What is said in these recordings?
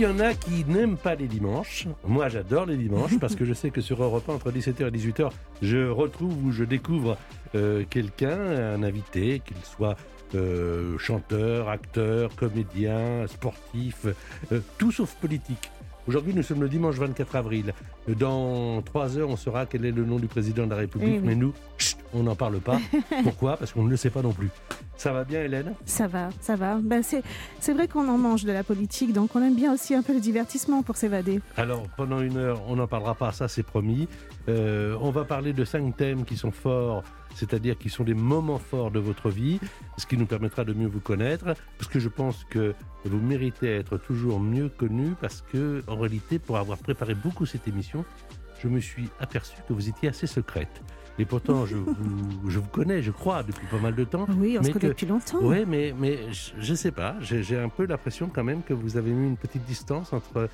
Y en a qui n'aiment pas les dimanches. Moi, j'adore les dimanches parce que je sais que sur Europe 1, entre 17h et 18h, je retrouve ou je découvre euh, quelqu'un, un invité, qu'il soit euh, chanteur, acteur, comédien, sportif, euh, tout sauf politique. Aujourd'hui, nous sommes le dimanche 24 avril. Dans trois heures, on saura quel est le nom du président de la République. Eh oui. Mais nous, chut, on n'en parle pas. Pourquoi? Parce qu'on ne le sait pas non plus. Ça va bien, Hélène? Ça va, ça va. Ben, c'est, c'est vrai qu'on en mange de la politique, donc on aime bien aussi un peu le divertissement pour s'évader. Alors, pendant une heure, on n'en parlera pas, ça c'est promis. Euh, on va parler de cinq thèmes qui sont forts, c'est-à-dire qui sont des moments forts de votre vie, ce qui nous permettra de mieux vous connaître, parce que je pense que vous méritez à être toujours mieux connu, parce que, en réalité, pour avoir préparé beaucoup cette émission, je me suis aperçu que vous étiez assez secrète. Et pourtant, je vous, je vous connais, je crois, depuis pas mal de temps. Oui, on se connaît que- depuis longtemps. Oui, mais, mais je ne sais pas. J'ai un peu l'impression quand même que vous avez mis une petite distance entre,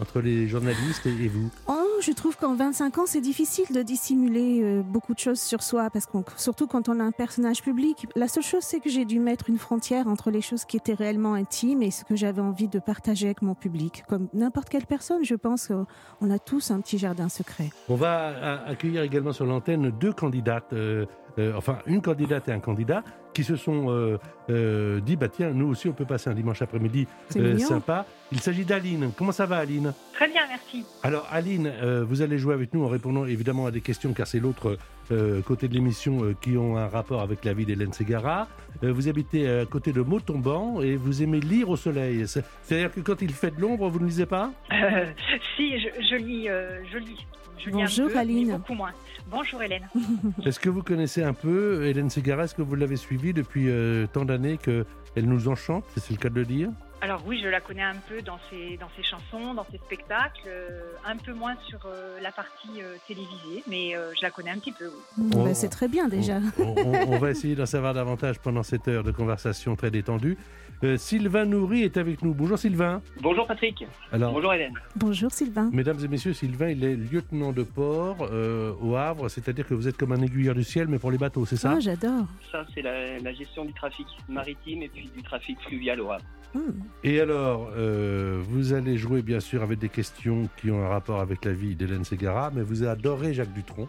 entre les journalistes et, vous. Oh, je trouve qu'en 25 ans, c'est difficile de dissimuler euh, beaucoup de choses sur soi, parce qu'on, surtout quand on a un personnage public. La seule chose, c'est que j'ai dû mettre une frontière entre les choses qui étaient réellement intimes et ce que j'avais envie de partager avec mon public. Comme n'importe quelle personne, je pense qu'on a tous un petit jardin secret. On va a- accueillir également sur l'antenne deux candidates, euh, euh, enfin une candidate et un candidat, qui se sont euh, euh, dit bah tiens, nous aussi on peut passer un dimanche après-midi euh, sympa. Il s'agit d'Aline. Comment ça va, Aline? Très bien, merci. Alors Aline, euh, vous allez jouer avec nous en répondant évidemment à des questions car c'est l'autre euh, côté de l'émission euh, qui ont un rapport avec la vie d'Hélène Ségara. Euh, vous habitez à côté de Montauban et vous aimez lire au soleil. C'est- C'est-à-dire que quand il fait de l'ombre, vous ne lisez pas? Euh, si, je, je lis, euh, je lis. Je lis Bonjour, peu, Aline. beaucoup moins. Bonjour Hélène. Est-ce que vous connaissez un peu Hélène Ségara Est-ce que vous l'avez suivie depuis euh, tant d'années qu'elle nous enchante C'est le cas de le dire? Alors oui, je la connais un peu dans ses, dans ses chansons, dans ses spectacles, euh, un peu moins sur euh, la partie euh, télévisée, mais euh, je la connais un petit peu. oui. Mm, Oh. c'est très bien déjà. On, on- on va essayer d'en savoir davantage pendant cette heure de conversation très détendue. Euh, Sylvain Nourri est avec nous. Bonjour Sylvain. Bonjour Patrick. Alors, Bonjour Hélène. Bonjour Sylvain. mesdames et messieurs, Sylvain, il est lieutenant de port euh, au Havre, c'est-à-dire que vous êtes comme un aiguilleur du ciel, mais pour les bateaux, c'est ça? Ah, j'adore. Ça, c'est la, la gestion du trafic maritime et puis du trafic fluvial au Havre. Mm. Et alors, euh, vous allez jouer bien sûr avec des questions qui ont un rapport avec la vie d'Hélène Ségara, mais vous adorez Jacques Dutronc.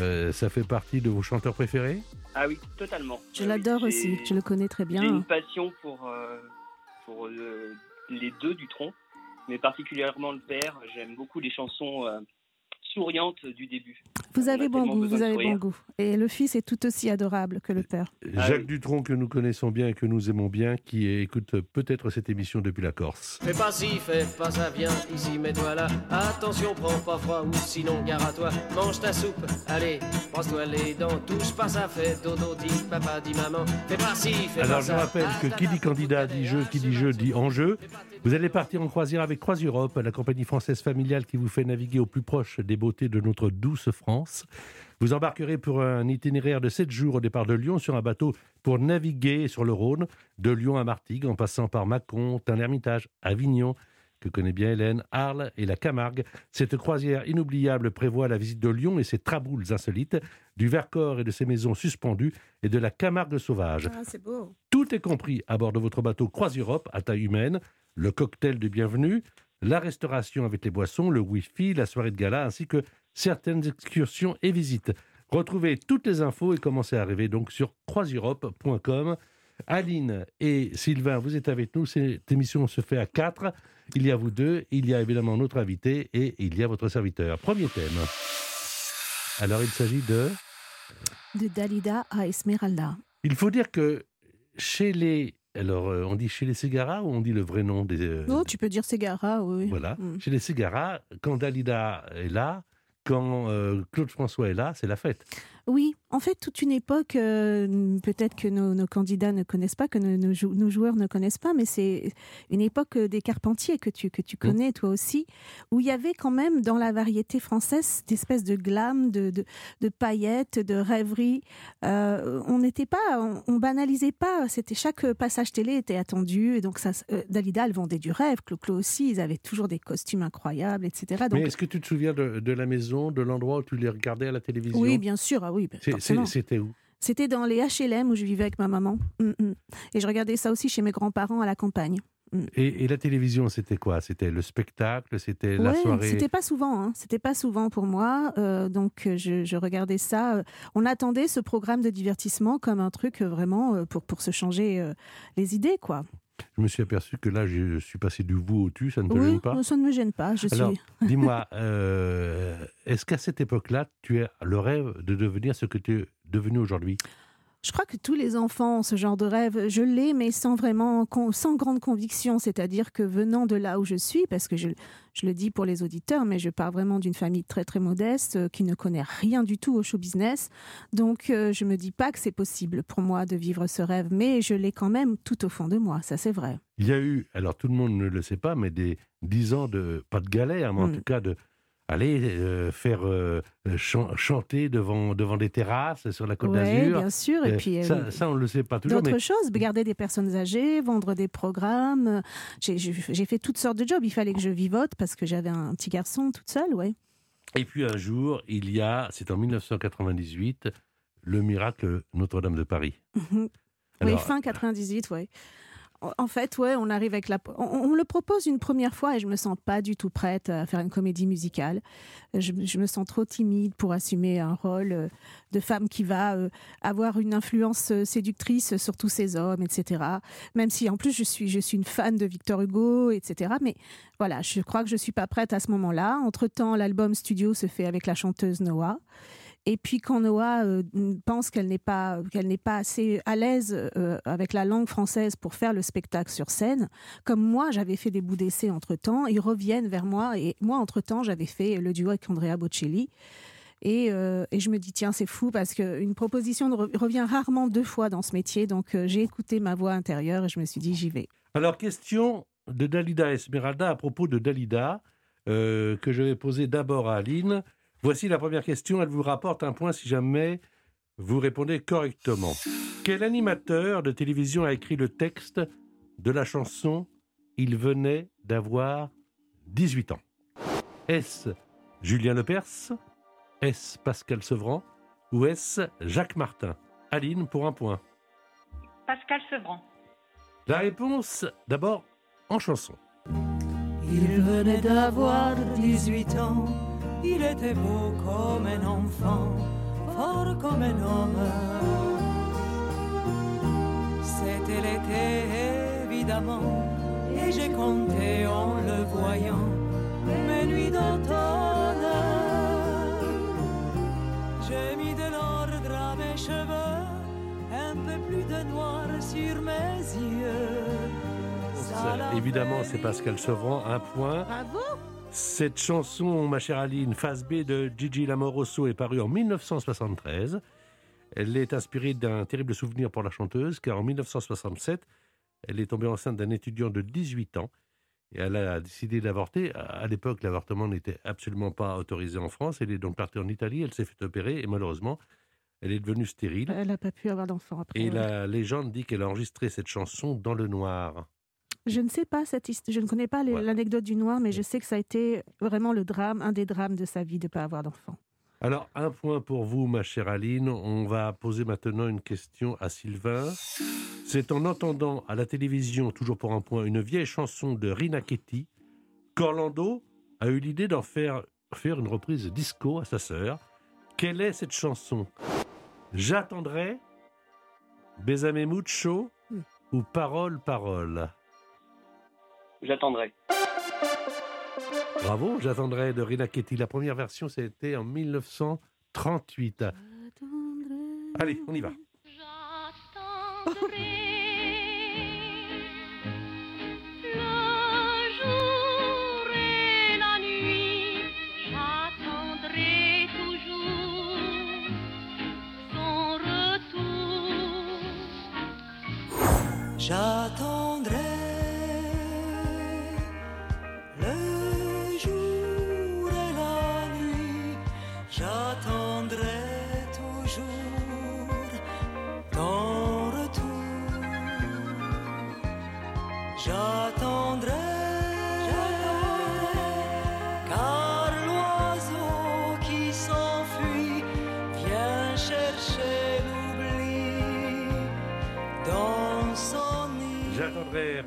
Euh, ça fait partie de vos chanteurs préférés? Ah oui, totalement. Je Ah l'adore j'ai- aussi. Je le connais très J'ai bien. une passion pour, euh, pour euh, les deux du tronc, mais particulièrement le père. J'aime beaucoup les chansons euh, souriantes du début. Vous avez bon goût, vous avez bon goût. Et le fils est tout aussi adorable que le père. Ah Jacques oui. Dutronc, que nous connaissons bien et que nous aimons bien, qui écoute peut-être cette émission depuis la Corse. Fais pas ci, fais pas ça, viens ici, mets-toi là. Attention, prends pas froid ou sinon gare à toi. Mange ta soupe, allez, brosse-toi les dents. Touche pas ça, fais dodo, dis papa, dis maman. Fais pas ci, fais Alors pas je ça. rappelle que qui dit candidat dit jeu, qui dit jeu dit enjeu. Vous allez partir en croisière avec Croise Europe, la compagnie française familiale qui vous fait naviguer au plus proche des beautés de notre douce France. Vous embarquerez pour un itinéraire de 7 jours au départ de Lyon sur un bateau pour naviguer sur le Rhône, de Lyon à Martigues, en passant par Mâcon, Tain-l'Hermitage, Avignon, que connaît bien Hélène, Arles et la Camargue. Cette croisière inoubliable prévoit la visite de Lyon et ses traboules insolites, du Vercors et de ses maisons suspendues, et de la Camargue sauvage. Ah, c'est beau. Tout est compris à bord de votre bateau Croise Europe à taille humaine, le cocktail de bienvenue, la restauration avec les boissons, le Wi-Fi, la soirée de gala, ainsi que certaines excursions et visites. Retrouvez toutes les infos et commencez à rêver donc sur croiseeurope.com. Aline et Sylvain, vous êtes avec nous. Cette émission se fait à quatre. Il y a vous deux, il y a évidemment notre invité et il y a votre serviteur. Premier thème. Alors il s'agit de... De Dalida à Esmeralda. Il faut dire que chez les alors, euh, on dit chez les Ségara ou on dit le vrai nom des... euh, Oh, tu peux dire Ségara, oui. Voilà. Mm. Chez les Ségara, quand Dalida est là, quand euh, Claude François est là, c'est la fête. Oui, en fait, toute une époque, euh, peut-être que nos, nos candidats ne connaissent pas, que nos, nos jou- nos joueurs ne connaissent pas, mais c'est une époque euh, des Carpentiers que tu, que tu connais toi aussi, où il y avait quand même dans la variété française cette espèce de glam, de, de, de paillettes, de rêverie. Euh, on n'était pas, on, on banalisait pas. C'était chaque passage télé était attendu, et donc ça, euh, Dalida, elle vendait du rêve. Clo-Clo aussi, ils avaient toujours des costumes incroyables, etc. Donc Mais est-ce que tu te souviens de, de la maison, de l'endroit où tu les regardais à la télévision? Oui, bien sûr, ah oui, c'est- C'était où? C'était dans les HLM où je vivais avec ma maman. Mm, mm. Et je regardais ça aussi chez mes grands-parents à la campagne. et, et la télévision, c'était quoi? C'était le spectacle C'était la soirée? c'était pas souvent. Hein. C'était pas souvent pour moi. euh, donc euh, je, je regardais ça. euh, On attendait ce programme de divertissement comme un truc vraiment pour, pour se changer les idées, quoi. Je me suis aperçu que là, je suis passé du vous au tu, ça ne te Oui, gêne pas? ça ne me gêne pas. Je Alors, suis. dis-moi, euh, est-ce qu'à cette époque-là, tu as le rêve de devenir ce que tu es devenu aujourd'hui? Je crois que tous les enfants ont ce genre de rêve. Je l'ai, mais sans vraiment, sans grande conviction. C'est-à-dire que venant de là où je suis, parce que je, je le dis pour les auditeurs, mais je pars vraiment d'une famille très très modeste euh, qui ne connaît rien du tout au show business. Donc euh, je me dis pas que c'est possible pour moi de vivre ce rêve, mais je l'ai quand même tout au fond de moi. Ça c'est vrai. Il y a eu, alors tout le monde ne le sait pas, mais des dix ans de, pas de galère, mais en Mm. tout cas de aller euh, faire euh, chan- chanter devant, devant des terrasses sur la Côte Oui, d'Azur. bien sûr. Et Euh, puis euh, ça, ça, on ne le sait pas toujours. D'autres Mais choses, garder des personnes âgées, vendre des programmes. J'ai fait toutes sortes de jobs. Il fallait que je vivote parce que j'avais un petit garçon toute seule, ouais. Et puis un jour, il y a, c'est en 1998, le miracle Notre-Dame de Paris. oui, Alors, fin 98, ouais. En- fait, ouais, on arrive avec la. On, on le propose une première fois et je me sens pas du tout prête à faire une comédie musicale. Je, je me sens trop timide pour assumer un rôle euh, de femme qui va euh, avoir une influence euh, séductrice sur tous ces hommes, etc. Même si en plus je suis, je suis une fan de Victor Hugo, etc. Mais voilà, je crois que je suis pas prête à ce moment-là. Entre temps, l'album studio se fait avec la chanteuse Noah. Et puis quand Noah euh, pense qu'elle n'est pas qu'elle n'est pas assez à l'aise euh, avec la langue française pour faire le spectacle sur scène, comme moi j'avais fait des bouts d'essai entre temps, ils reviennent vers moi et moi entre temps j'avais fait le duo avec Andrea Bocelli. Et, euh, je me dis tiens c'est fou parce qu'une proposition revient rarement deux fois dans ce métier donc j'ai écouté ma voix intérieure et je me suis dit j'y vais. Alors, question de Dalida Esmeralda à propos de Dalida, que je vais poser d'abord à Aline. Voici la première question. Elle vous rapporte un point si jamais vous répondez correctement. Quel animateur de télévision a écrit le texte de la chanson Il venait d'avoir 18 ans Est-ce Julien Lepers Est-ce Pascal Sevran Ou est-ce Jacques Martin? Aline pour un point. Pascal Sevran. La réponse, d'abord, en chanson. Il venait d'avoir 18 ans, il était beau comme un enfant, fort comme un homme. C'était l'été évidemment, et j'ai compté en le voyant mes nuits d'automne. J'ai mis de l'ordre à mes cheveux, un peu plus de noir sur mes yeux. Ça Évidemment, c'est Pascal Sevran, un point. Bravo Cette chanson, ma chère Aline, phase B de Gigi Lamoroso est parue en 1973. Elle est inspirée d'un terrible souvenir pour la chanteuse, car en 1967, elle est tombée enceinte d'un étudiant de 18 ans et elle a décidé d'avorter. À l'époque, l'avortement n'était absolument pas autorisé en France. Elle est donc partie en Italie, elle s'est fait opérer et malheureusement, elle est devenue stérile. Elle n'a pas pu avoir d'enfant après. Et ouais. la légende dit qu'elle a enregistré cette chanson dans le noir. Je ne sais pas cette hist- je ne connais pas Ouais. l'anecdote du noir, mais je sais que ça a été vraiment le drame, un des drames de sa vie de ne pas avoir d'enfant. Alors, un point pour vous, ma chère Aline. On va poser maintenant une question à Sylvain. C'est en entendant à la télévision, toujours pour un point, une vieille chanson de Rina Ketty, qu'Orlando a eu l'idée d'en faire, faire une reprise disco à sa sœur. Quelle est cette chanson? J'attendrai, Besame Mucho Hmm. ou Parole, Parole? J'attendrai. Bravo, j'attendrai de Rina Ketty. La première version, c'était en 1938. Allez, on y va.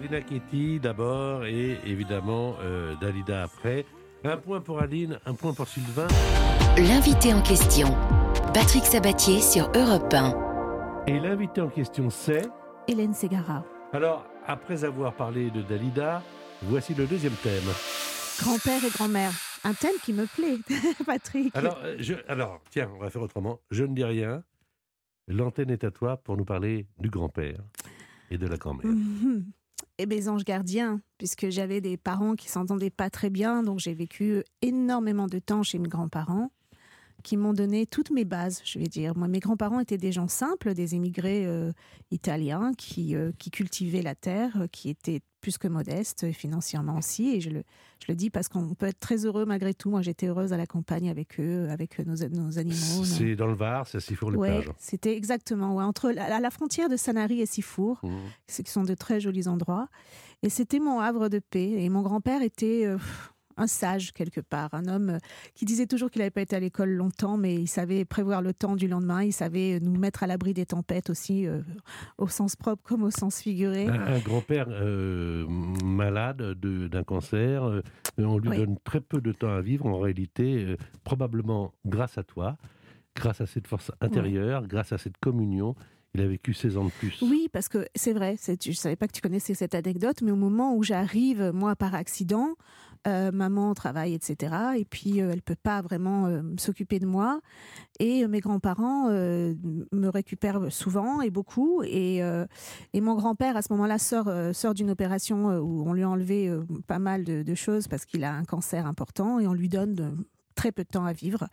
J'attendrai Rina Ketty d'abord et évidemment euh, Dalida après. Un point pour Aline, un point pour Sylvain. L'invité en question, Patrick Sabatier sur Europe 1. Et l'invité en question c'est... Hélène Ségara. Alors, après avoir parlé de Dalida, voici le deuxième thème. Grand-père et grand-mère. Un thème qui me plaît, Patrick. Alors, euh, je, alors, tiens, on va faire autrement. Je ne dis rien. L'antenne est à toi pour nous parler du grand-père et de la grand-mère. Et mes anges gardiens, puisque j'avais des parents qui s'entendaient pas très bien, donc j'ai vécu énormément de temps chez mes grands-parents, qui m'ont donné toutes mes bases, je vais dire. Moi, mes grands-parents étaient des gens simples, des émigrés euh, italiens qui, euh, qui cultivaient la terre, qui étaient plus que modestes euh, financièrement aussi. Et je le, je le dis parce qu'on peut être très heureux malgré tout. Moi, j'étais heureuse à la campagne avec eux, avec nos, nos animaux. nos- C'est dans le Var, c'est à Ouais, c'était exactement ouais, entre la, la frontière de Sanary et Sifour, ce qui sont de très jolis endroits. Et c'était mon havre de paix. Et mon grand-père était euh, un sage quelque part, un homme euh, qui disait toujours qu'il n'avait pas été à l'école longtemps, mais il savait prévoir le temps du lendemain. Il savait nous mettre à l'abri des tempêtes aussi, euh, au sens propre comme au sens figuré. Un, un grand-père euh, malade de- d'un cancer, euh, on lui Oui. donne très peu de temps à vivre. En réalité, euh, probablement grâce à toi, grâce à cette force intérieure, grâce à cette communion, il a vécu 16 ans de plus. Oui, parce que c'est vrai, je ne savais pas que tu connaissais cette anecdote, mais au moment où j'arrive, moi, par accident, euh, maman travaille, etc. Et puis, euh, elle peut pas vraiment euh, s'occuper de moi. Et mes grands-parents me récupèrent souvent et beaucoup. Et, et mon grand-père, à ce moment-là, sort, sort d'une opération où on lui a enlevé pas mal de, choses parce qu'il a un cancer important et on lui donne très peu de temps à vivre.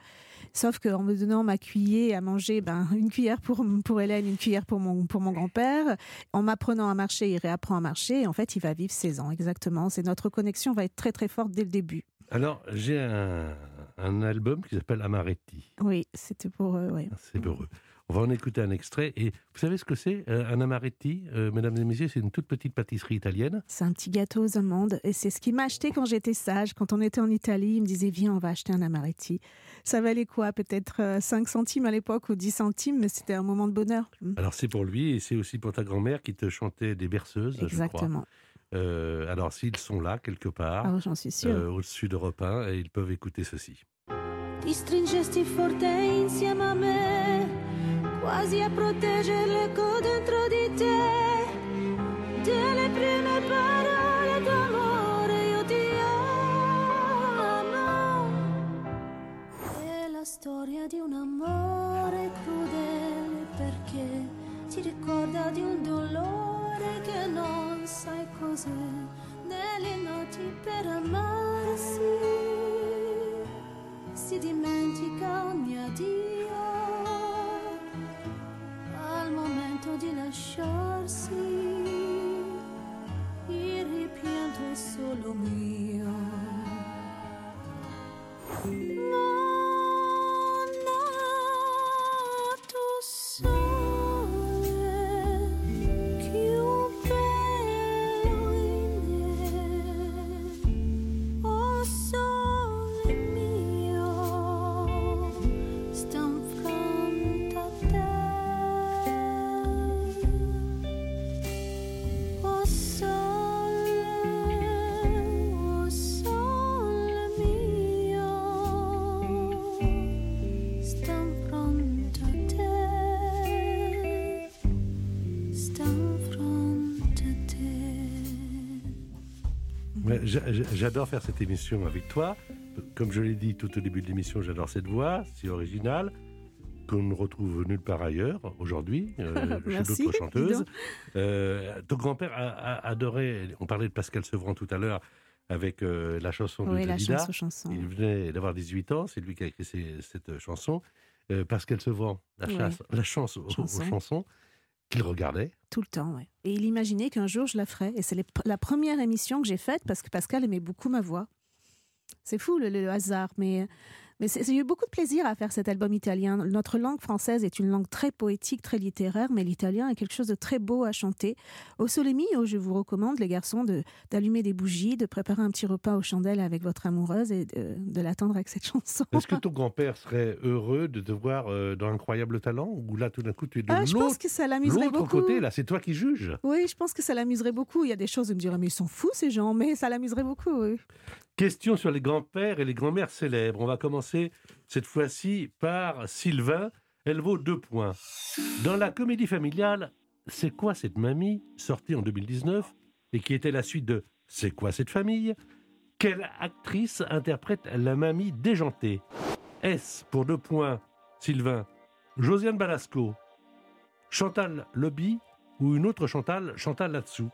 Sauf qu'en me donnant ma cuillère à manger, ben, une cuillère pour, pour Hélène, une cuillère pour mon, pour mon grand-père, en m'apprenant à marcher, il réapprend à marcher. Et en fait, il va vivre 16 ans, exactement. C'est notre connexion va être très très forte dès le début. Alors, j'ai un, un album qui s'appelle Amaretti. Oui, c'était pour eux, oui. C'est heureux. On va en écouter un extrait. Et vous savez ce que c'est euh, Un amaretti, euh, mesdames et messieurs, c'est une toute petite pâtisserie italienne. C'est un petit gâteau aux amandes. Et c'est ce qu'il m'a acheté quand j'étais sage. Quand on était en Italie, il me disait Viens, on va acheter un amaretti. Ça valait quoi? Peut-être euh, 5 centimes à l'époque ou 10 centimes, mais c'était un moment de bonheur. Alors, c'est pour lui et c'est aussi pour ta grand-mère qui te chantait des berceuses, je crois. Exactement. Euh, alors, s'ils sont là, quelque part, Ah, j'en suis euh, au-dessus d'Europe 1, et ils peuvent écouter ceci. Ti stringesti forte insieme a me, quasi a proteggerle dentro di te. Delle prime parole d'amore io ti amo. È la storia di un amore crudele perché ti ricorda di un dolore che non sai cos'è. Nelle notti per amarsi si dimentica ogni addio momento di lasciarsi. Il rimpianto è solo mio J'adore faire cette émission avec toi. Comme je l'ai dit tout au début de l'émission, j'adore cette voix, si originale, qu'on ne retrouve nulle part ailleurs aujourd'hui, euh, chez d'autres chanteuses. Euh, ton grand-père a, a adoré, on parlait de Pascal Sevran tout à l'heure, avec euh, la chanson de Oui, la Dalida. chanson, chanson. Il venait d'avoir 18 ans, c'est lui qui a écrit cette chanson. Euh, Pascal Sevran, la, la chance aux, aux Chanson. chansons. Qu'il regardait Tout le temps, ouais. Et il imaginait qu'un jour je la ferais. Et c'est la première émission que j'ai faite parce que Pascal aimait beaucoup ma voix. C'est fou le hasard, mais, mais c'est- j'ai eu beaucoup de plaisir à faire cet album italien. Notre langue française est une langue très poétique, très littéraire, mais l'italien est quelque chose de très beau à chanter. Au Soleil Mio, je vous recommande, les garçons, de- d'allumer des bougies, de préparer un petit repas aux chandelles avec votre amoureuse et de, de l'attendre avec cette chanson. Est-ce que ton grand-père serait heureux de te voir euh, dans Incroyable Talent Ou là, tout d'un coup, tu es de Ah, je pense l'autre que ça l'amuserait beaucoup. côté, là, c'est toi qui juges. Oui, je pense que ça l'amuserait beaucoup. Il y a des choses où il me dirait, mais ils sont fous ces gens, mais ça l'amuserait beaucoup. Oui. Question sur les grands-pères et les grands-mères célèbres. On va commencer cette fois-ci par Sylvain. Elle vaut deux points. Dans la comédie familiale, C'est quoi cette mamie sortie en 2019 et qui était la suite de C'est quoi cette famille Quelle actrice interprète la mamie déjantée? S pour deux points, Sylvain. Josiane Balasco, Chantal Lobby ou une autre Chantal, Chantal là-dessous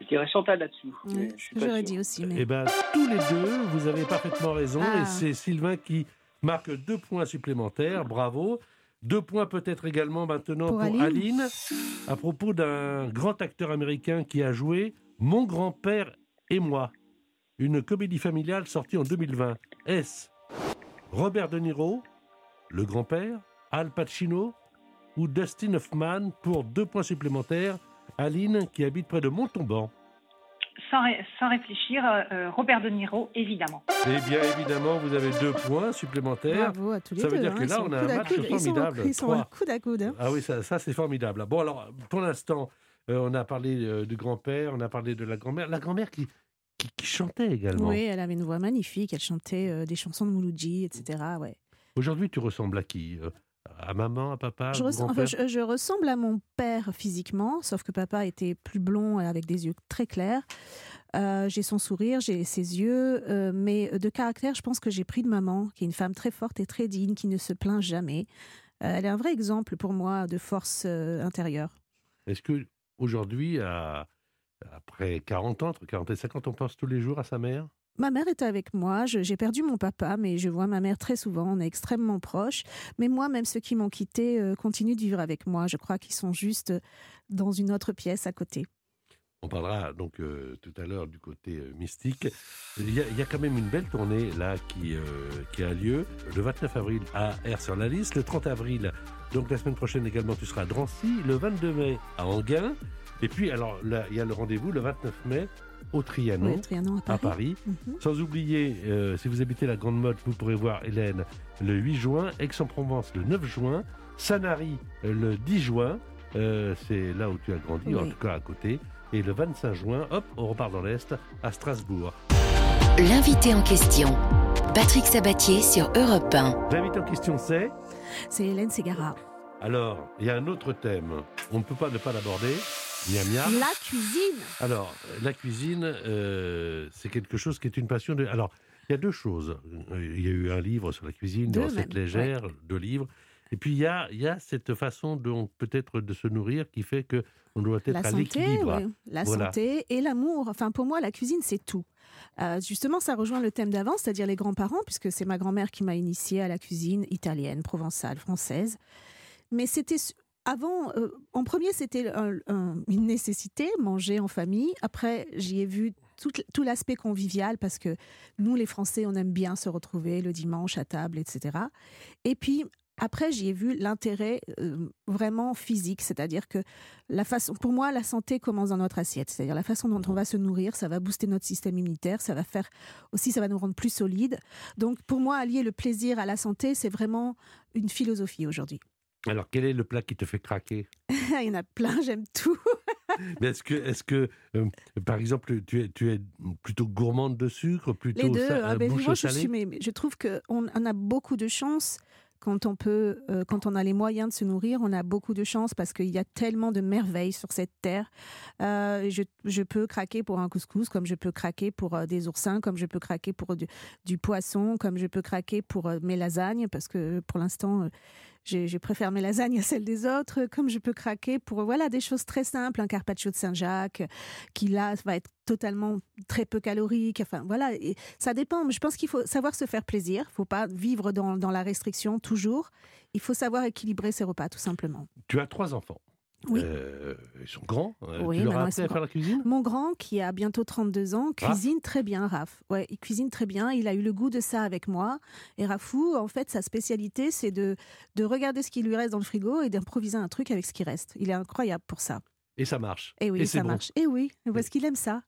Je dirais Chantal là-dessous. Pas j'aurais dit aussi. Mais... Eh bien, tous les deux, vous avez parfaitement raison. Ah. Et c'est Sylvain qui marque deux points supplémentaires. Bravo. Deux points peut-être également maintenant Pour pour, Aline. Aline. à propos d'un grand acteur américain qui a joué Mon grand-père et moi. Une comédie familiale sortie en 2020. Est-ce Robert De Niro, le grand-père, Al Pacino ou Dustin Hoffman pour deux points supplémentaires Aline qui habite près de Montauban. Sans, ré- sans réfléchir, euh, euh, Robert De Niro, évidemment. Eh bien, évidemment, vous avez deux points supplémentaires. Bravo à tous les Ça veut deux. dire hein, que ils là, on a un match coude. Ils sont- formidable. Ils sont Trois. coude à coude. hein. Ah oui, ça, ça, c'est formidable. Bon, alors, pour l'instant, euh, on a parlé euh, du grand-père, on a parlé de la grand-mère. La grand-mère qui, qui, qui chantait également. Oui, elle avait une voix magnifique. Elle chantait euh, des chansons de Mouloudji, etc. Ouais. Aujourd'hui, tu ressembles à qui Euh, À maman, à papa, Je, au ressens- enfin, grand-père? je- je ressemble à mon père physiquement, sauf que papa était plus blond et avec des yeux très clairs. Euh, j'ai son sourire, j'ai ses yeux, euh, mais de caractère, je pense que j'ai pris de maman, qui est une femme très forte et très digne, qui ne se plaint jamais. Euh, elle est un vrai exemple pour moi de force intérieure. Est-ce que aujourd'hui, à- après 40 ans, entre 40 et 50, on pense tous les jours à sa mère? Ma mère est avec moi. J'ai perdu mon papa, mais je vois ma mère très souvent. On est extrêmement proches. Mais moi, même ceux qui m'ont quitté euh, continuent de vivre avec moi. Je crois qu'ils sont juste dans une autre pièce à côté. On parlera donc euh, tout à l'heure du côté euh, mystique. Il y, a, quand même une belle tournée là qui, a lieu le 29 avril à Air sur la liste, le 30 avril, donc la semaine prochaine également, tu seras à Drancy, le 22 mai à Anguin, et puis alors il y a le rendez-vous le 29 mai au Trianon. Oui, Trianon à à Paris. Mhm. Sans oublier, euh, si vous habitez la Grande Motte, vous pourrez voir Hélène le 8 juin, Aix-en-Provence le 9 juin, Sanary euh, le 10 juin, euh, c'est là où tu as grandi, en tout cas à côté, et le 25 juin, hop, on repart dans l'Est, à Strasbourg. L'invité en question. Patrick Sabatier sur Europe 1. L'invité en question, c'est? C'est Hélène Ségara. Alors, il y a un autre thème, on ne peut pas ne pas l'aborder, miam miam. La cuisine Alors, la cuisine, euh, c'est quelque chose qui est une passion de... Alors, il y a deux choses. Euh, Il y a eu un livre sur la cuisine, Deux des recettes légères, deux livres. Et puis, il y a, il y a cette façon peut-être de se nourrir qui fait que on doit être La à santé, l'équilibre. oui. la Voilà. santé et l'amour. Enfin, pour moi, la cuisine, c'est tout. Euh, justement, ça rejoint le thème d'avant, c'est-à-dire les grands-parents, puisque c'est ma grand-mère qui m'a initiée à la cuisine italienne, provençale, française. Mais c'était avant, euh, en premier, c'était un- un- une nécessité, manger en famille. Après, j'y ai vu tout, tout l'aspect convivial, parce que nous, les Français, on aime bien se retrouver le dimanche à table, etc. Et puis, après, j'y ai vu l'intérêt euh, vraiment physique, c'est-à-dire que la façon, pour moi, la santé commence dans notre assiette, c'est-à-dire la façon dont on va se nourrir, ça va booster notre système immunitaire, ça va faire aussi, ça va nous rendre plus solides. Donc, pour moi, allier le plaisir à la santé, c'est vraiment une philosophie aujourd'hui. Alors, quel est le plat qui te fait craquer? Il y en a plein, j'aime tout. Mais Est-ce que, est-ce que euh, par exemple, tu es, tu es plutôt gourmande de sucre, plutôt Les deux, sa- ah ben, moi, je, suis, mais je trouve qu'on on a beaucoup de chance quand on peut, euh, quand on a les moyens de se nourrir, on a beaucoup de chance parce qu'il y a tellement de merveilles sur cette terre. Euh, je, je peux craquer pour un couscous, comme je peux craquer pour euh, des oursins, comme je peux craquer pour du, du poisson, comme je peux craquer pour mes lasagnes, parce que pour l'instant, je, préfère mes lasagnes à celles des autres, comme je peux craquer pour voilà des choses très simples, un carpaccio de Saint-Jacques, qui là va être totalement très peu calorique. Enfin voilà, ça dépend. Je pense qu'il faut savoir se faire plaisir. Il faut pas vivre dans, dans la restriction toujours. Il faut savoir équilibrer ses repas, tout simplement. Tu as trois enfants. Oui. Euh, ils sont grands. Euh, Oui, tu leur as appris à faire la cuisine? Mon grand, qui a bientôt 32 ans, Ah. cuisine très bien, Raph. Ouais, il cuisine très bien. Il a eu le goût de ça avec moi. Et Rafou, en fait, sa spécialité, c'est de, de regarder ce qui lui reste dans le frigo et d'improviser un truc avec ce qui reste. Il est incroyable pour ça. Et ça marche. Et oui, c'est ça bon. marche. Et oui, parce qu'il aime ça.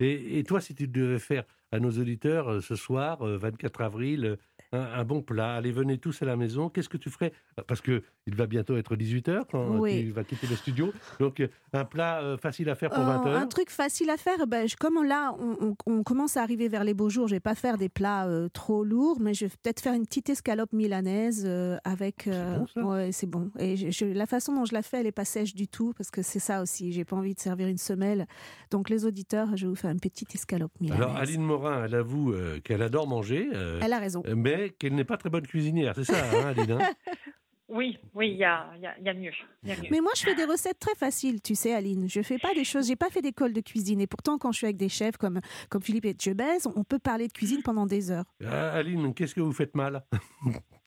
Et, et toi, si tu devais faire à nos auditeurs euh, ce soir, euh, 24 avril, euh, un, un bon plat, allez, venez tous à la maison, qu'est-ce que tu ferais? Parce que il va bientôt être 18h quand Oui. tu vas quitter le studio. Donc, euh, un plat euh, facile à faire pour Euh, 20h. un truc facile à faire, ben, je- comme là, on, on- on commence à arriver vers les beaux jours, je vais pas faire des plats euh, trop lourds, mais je vais peut-être faire une petite escalope milanaise avec. bon, ça. ouais, c'est bon. Et je- je- la façon dont je la fais, elle est pas sèche du tout, parce que c'est ça aussi. J'ai pas envie de servir une semelle. Donc les auditeurs, je vais vous faire une petite escalope milanaise. Alors, Aline Morin, elle avoue qu'elle adore manger, Elle a raison. mais qu'elle n'est pas très bonne cuisinière. C'est ça, hein, Aline hein? Oui, oui, il y a, il y, a, il y a mieux. il y a mieux. Mais moi, je fais des recettes très faciles, tu sais, Aline. Je fais pas des choses, j'ai pas fait d'école de cuisine. Et pourtant, quand je suis avec des chefs comme, comme Philippe et Jebez, on peut parler de cuisine pendant des heures. Ah, Aline, qu'est-ce que vous faites mal?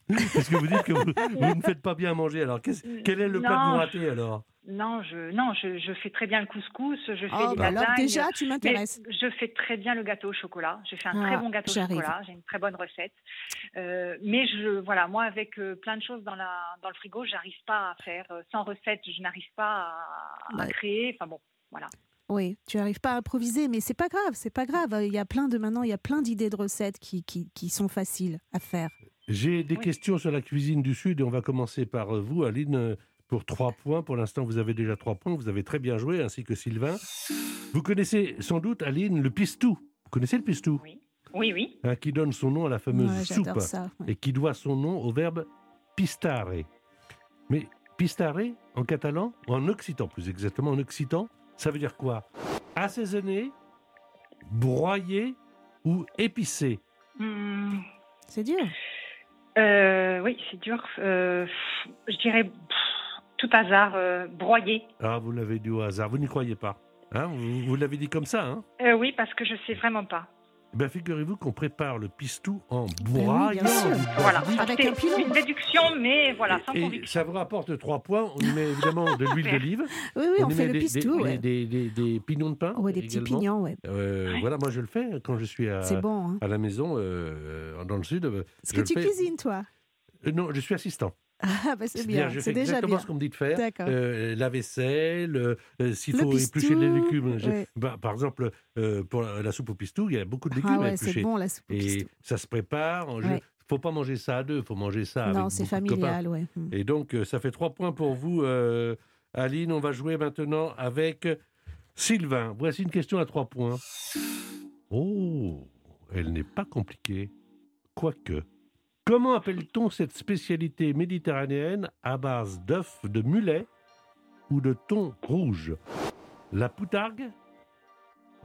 Parce que vous dites que vous, vous ne faites pas bien manger. Alors, quel est le plat que Non, vous ratez alors? Non, je, non je, je fais très bien le couscous, je fais Oh, des bah alors déjà, tu m'intéresses. je fais très bien le gâteau au chocolat. J'ai fait un Ah, très bon gâteau au chocolat. J'ai une très bonne recette. Euh, mais je, voilà, moi, avec euh, plein de choses dans, la, dans le frigo, j'arrive pas à faire. euh, sans recette, je n'arrive pas à, à Ouais. créer. Enfin bon, voilà. Oui, tu n'arrives pas à improviser, mais c'est pas grave, c'est pas grave. Il y a plein de maintenant, il y a plein d'idées de recettes qui, qui, qui sont faciles à faire. J'ai des Oui. questions sur la cuisine du Sud et on va commencer par euh, vous, Aline, euh, pour trois points. Pour l'instant, vous avez déjà trois points. Vous avez très bien joué, ainsi que Sylvain. Vous connaissez sans doute, Aline, le pistou. Vous connaissez le pistou? Oui, oui, oui. Hein, Qui donne son nom à la fameuse Ouais, soupe ça. ouais. et qui doit son nom au verbe pistare. Mais pistare, en catalan, ou en occitan plus exactement, en occitan, ça veut dire quoi? Assaisonner, broyer ou épicé? Hmm, C'est dur. euh, oui, c'est dur. Euh, je dirais pff, tout hasard, euh, broyer. Ah, vous l'avez dit au hasard, vous n'y croyez pas. Hein, vous vous l'avez dit comme ça, hein? Euh, oui, parce que je sais vraiment pas. Eh Ben, figurez-vous qu'on prépare le pistou en Ben oui, Voilà. Avec C'est un pilon. Une déduction, mais voilà, sans Et- et conviction. ça vous rapporte trois points. On y met évidemment de l'huile d'olive. Oui, oui, on, y fait met le des, pistou. des, ouais. des, des- des pignons de pain. Ouais, des petits pignons, ouais. Euh, Ouais. Voilà, moi je le fais quand je suis à, bon. Hein. à la maison euh, dans le sud. Est-ce que tu fais- cuisines, toi? Euh, non, je suis assistant. Ah, bah, c'est bien. je fais déjà exactement bien. ce qu'on me dit de faire. Euh, la vaisselle, euh, euh, s'il faut éplucher les légumes. ouais. bah, par exemple, euh, pour la, soupe au pistou, il y a beaucoup de légumes Ah à ouais, c'est éplucher. bon la soupe au Et ça se prépare. Il ne faut pas manger ça à deux, il faut manger ça avec Non, c'est familial, ouais. Hmm. Et donc, ça fait trois points pour vous, Aline. On va jouer maintenant avec Sylvain. Voici une question à trois points. Oh, elle n'est pas compliquée. Quoique. Comment appelle-t-on cette spécialité méditerranéenne à base d'œufs de mulet ou de thon rouge? La poutargue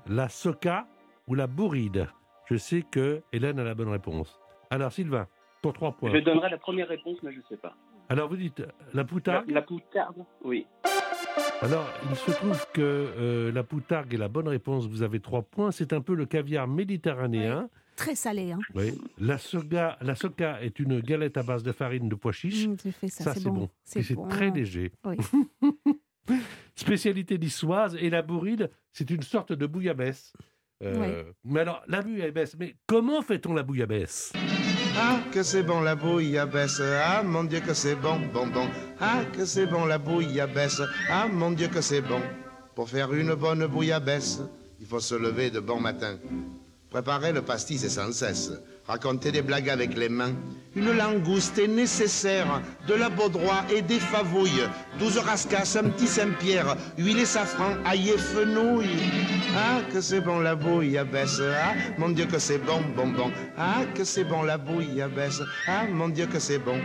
La soca ou la bourride? Je sais que Hélène a la bonne réponse. Alors, Sylvain, pour trois points. Je donnerai la première réponse, mais je ne sais pas. Alors, vous dites la poutargue? La poutarde Oui. Alors, il se trouve que euh, la poutargue est la bonne réponse. Vous avez trois points. C'est un peu le caviar méditerranéen. Très salé, hein. Oui. La, soga, la soca est une galette à base de farine de pois chiches. Tu fais ça, ça, c'est bon. C'est Et c'est bon. très léger. Oui. Spécialité niçoise. Et la bourride, c'est une sorte de bouillabaisse. Euh, Mais alors, la bouillabaisse, mais comment fait-on la bouillabaisse? Ah, que c'est bon la bouillabaisse. Ah, mon Dieu, que c'est bon, bon, bon. Ah, que c'est bon la bouillabaisse. Ah, mon Dieu, que c'est bon. Pour faire une bonne bouillabaisse, il faut se lever de bon matin. Préparer le pastis est sans cesse. Raconter des blagues avec les mains. Une langouste est nécessaire. De la baudroie et des favouilles. Douze rascasses, un petit Saint-Pierre. Huile et safran, ail et fenouil. Ah, que c'est bon la bouillabaisse. Ah, mon Dieu, que c'est bon, bon, bon. Ah, que c'est bon la bouillabaisse. Ah, mon Dieu, que c'est bon.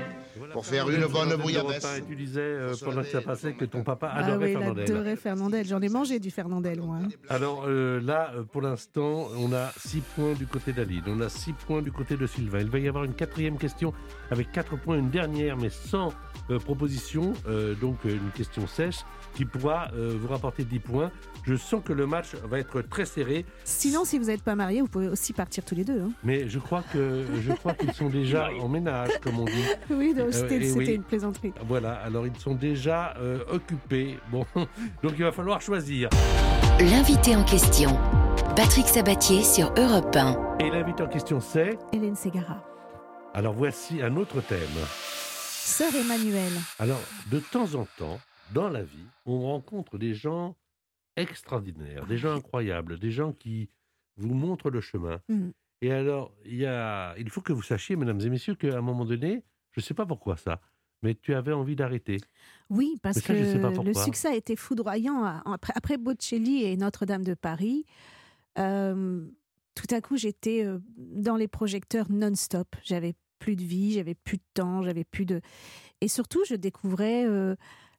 Pour faire une bonne bouillabaisse. d'Europe 1, Et tu disais euh, pendant que ça passait que ton papa Ah adorait oui, il Fernandel. adorait Fernandel. J'en ai mangé du Fernandel, moi. hein. Alors euh, là, euh, pour l'instant, on a 6 points du côté d'Aline, on a 6 points du côté de Sylvain. Il va y avoir une quatrième question avec 4 points, une dernière, mais sans proposition, donc une question sèche, qui pourra euh, vous rapporter 10 points. Je sens que le match va être très serré, Sinon, si vous n'êtes pas mariés, vous pouvez aussi partir tous les deux. hein. mais je crois que je crois qu'ils sont déjà en ménage, comme on dit. Oui, donc Euh, c'était et c'était oui. une plaisanterie. Voilà, alors ils sont déjà euh, occupés. Bon, donc il va falloir choisir. L'invité en question. Patrick Sabatier sur Europe 1. Et l'invité en question, c'est Hélène Ségara. Alors voici un autre thème. Sœur Emmanuel. Alors, de temps en temps, dans la vie, on rencontre des gens extraordinaires, des gens incroyables, des gens qui vous montrent le chemin. Mhm. Et alors, il, y a, il faut que vous sachiez, mesdames et messieurs, qu'à un moment donné, je ne sais pas pourquoi ça, mais tu avais envie d'arrêter. Oui, parce ça, que le succès a été foudroyant après, après Bocelli et Notre-Dame de Paris. euh, tout à coup, j'étais euh, dans les projecteurs non-stop. J'avais plus de vie, j'avais plus de temps, j'avais plus de. Et surtout, je découvrais euh,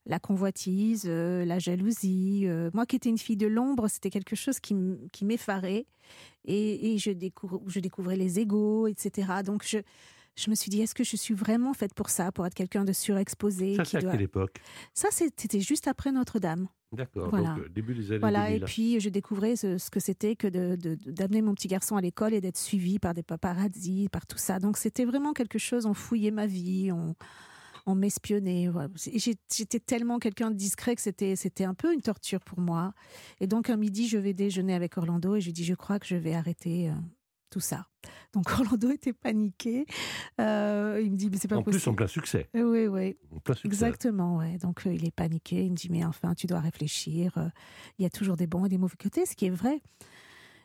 la convoitise, euh, la jalousie. euh, moi qui étais une fille de l'ombre, c'était quelque chose qui, m'effarait. Et, et je, découvre, je découvrais les égaux, etc. Donc, je, je me suis dit, est-ce que je suis vraiment faite pour ça, pour être quelqu'un de surexposé Ça, qui c'est à doit- quelle époque? Ça, c'était juste après Notre-Dame. D'accord, Voilà. donc euh, début des années Voilà, 2000. et puis je découvrais ce, ce que c'était que d'amener mon petit garçon à l'école et d'être suivi par des paparazzi, par tout ça. Donc c'était vraiment quelque chose, on fouillait ma vie, on, on m'espionnait. voilà. J'étais tellement quelqu'un de discret que c'était c'était un peu une torture pour moi. Et donc un midi, je vais déjeuner avec Orlando et je lui dis, je crois que je vais arrêter euh, tout ça. Donc Orlando était paniqué. Euh, il me dit, mais c'est pas En possible. plus, en plein succès. Oui, oui. En plein succès. Exactement, ouais. Donc euh, il est paniqué, il me dit mais enfin tu dois réfléchir, euh, il y a toujours des bons et des mauvais côtés, ce qui est vrai.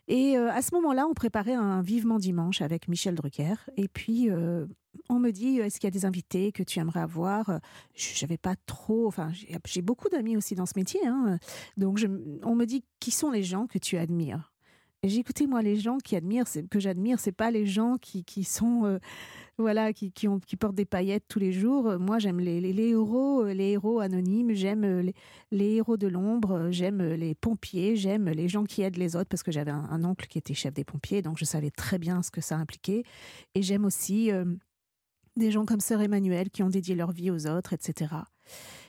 Et euh, à ce moment-là, on préparait un vivement dimanche avec Michel Drucker. Et puis euh, on me dit est-ce qu'il y a des invités que tu aimerais avoir? J'avais pas trop, enfin j'ai beaucoup d'amis aussi dans ce métier, hein. donc on me dit qui sont les gens que tu admires? Écouté moi les gens qui admirent, que j'admire, c'est pas les gens qui, qui sont euh, voilà qui, qui, ont, qui portent des paillettes tous les jours. Euh, Moi j'aime les, les, héros, euh, les héros anonymes, j'aime les, les héros de l'ombre, j'aime les pompiers, j'aime les gens qui aident les autres parce que j'avais un, oncle qui était chef des pompiers, donc je savais très bien ce que ça impliquait. Et j'aime aussi des gens comme Sœur Emmanuel qui ont dédié leur vie aux autres, etc.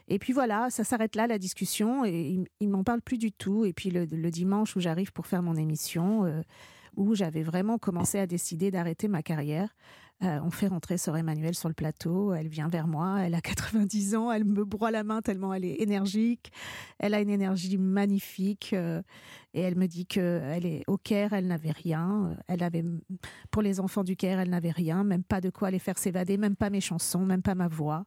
Et puis voilà, ça s'arrête là la discussion et il, il m'en parle plus du tout. Et puis le, dimanche où j'arrive pour faire mon émission, euh, où j'avais vraiment commencé à décider d'arrêter ma carrière, euh, on fait rentrer Sœur Emmanuel sur le plateau. Elle vient vers moi, elle a 90 ans, elle me broie la main tellement elle est énergique. Elle a une énergie magnifique euh, et elle me dit que elle est au Caire, elle n'avait rien. Elle avait pour les enfants du Caire, elle n'avait rien, même pas de quoi les faire s'évader, même pas mes chansons, même pas ma voix.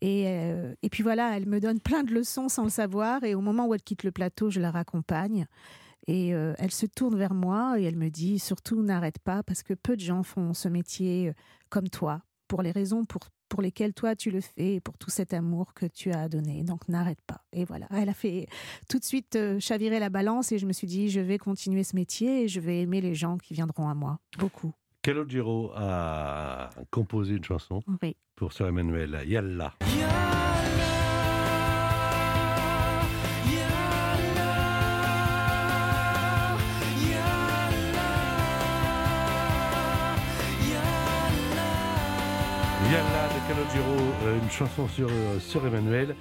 Et, euh, et puis voilà, elle me donne plein de leçons sans le savoir. Et au moment où elle quitte le plateau, je la raccompagne. Et euh, elle se tourne vers moi et elle me dit surtout n'arrête pas parce que peu de gens font ce métier euh, comme toi, pour les raisons pour, pour lesquelles toi tu le fais et pour tout cet amour que tu as donné. Donc n'arrête pas. Et voilà, elle a fait tout de suite chavirer la balance et je me suis dit je vais continuer ce métier et je vais aimer les gens qui viendront à moi. Beaucoup. Calogero a composé une chanson Oui. pour Sœur Emmanuel, Yalla. Yalla de Calogero, euh, une chanson sur euh, Sœur Emmanuel,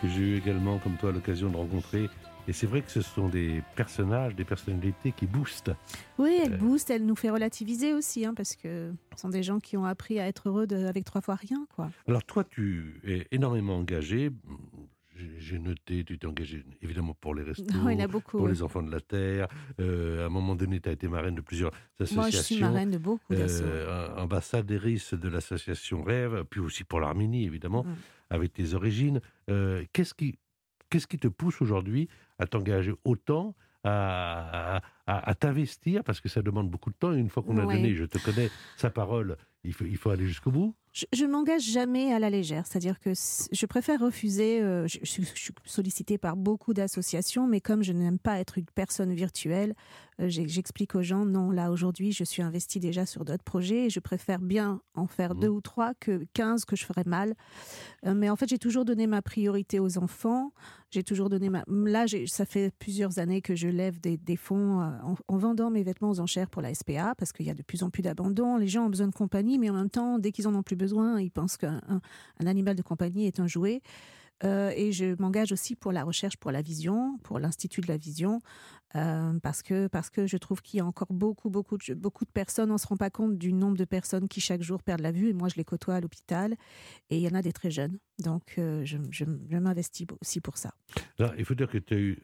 que j'ai eu également, comme toi, l'occasion de rencontrer. Et c'est vrai que ce sont des personnages, des personnalités qui boostent. Oui, elle booste, elle nous fait relativiser aussi, hein, parce que ce sont des gens qui ont appris à être heureux de- avec trois fois rien, quoi. Alors toi, tu es énormément engagé. J'ai- noté, tu t'es engagé évidemment pour les restos, Oh, il a beaucoup, pour ouais. les enfants de la terre. Euh, à un moment donné, tu as été marraine de plusieurs associations. Moi, je suis marraine de beaucoup. Euh, ambassadrice de l'association Rêve, puis aussi pour l'Arménie, évidemment, Mm. avec tes origines. Euh, Qu'est-ce qui, qu'est-ce qui te pousse aujourd'hui à t'engager autant, à, à- à, t'investir parce que ça demande beaucoup de temps. Et une fois qu'on a Ouais. donné, je te connais, sa parole, il faut, il faut aller jusqu'au bout. Je, je m'engage jamais à la légère, c'est-à-dire que je préfère refuser. euh, je, je- je suis sollicitée par beaucoup d'associations, mais comme je n'aime pas être une personne virtuelle, euh, j'explique aux gens non, là aujourd'hui, je suis investie déjà sur d'autres projets et je préfère bien en faire deux ou trois que 15 que je ferais mal. Euh, mais en fait, j'ai toujours donné ma priorité aux enfants. J'ai toujours donné ma. Là, ça fait plusieurs années que je lève des, des fonds en, en vendant mes vêtements aux enchères pour la SPA parce qu'il y a de plus en plus d'abandon. Les gens ont besoin de compagnie, mais en même temps, dès qu'ils en ont plus besoin, ils pensent qu'un un- un animal de compagnie est un jouet. Euh, et je m'engage aussi pour la recherche, pour la vision, pour l'Institut de la vision, euh, parce, que, parce que je trouve qu'il y a encore beaucoup, beaucoup de, beaucoup de personnes. On ne se rend pas compte du nombre de personnes qui chaque jour perdent la vue. Et moi, je les côtoie à l'hôpital. Et il y en a des très jeunes. Donc, euh, je, je- je m'investis aussi pour ça. Là, il faut dire que tu as eu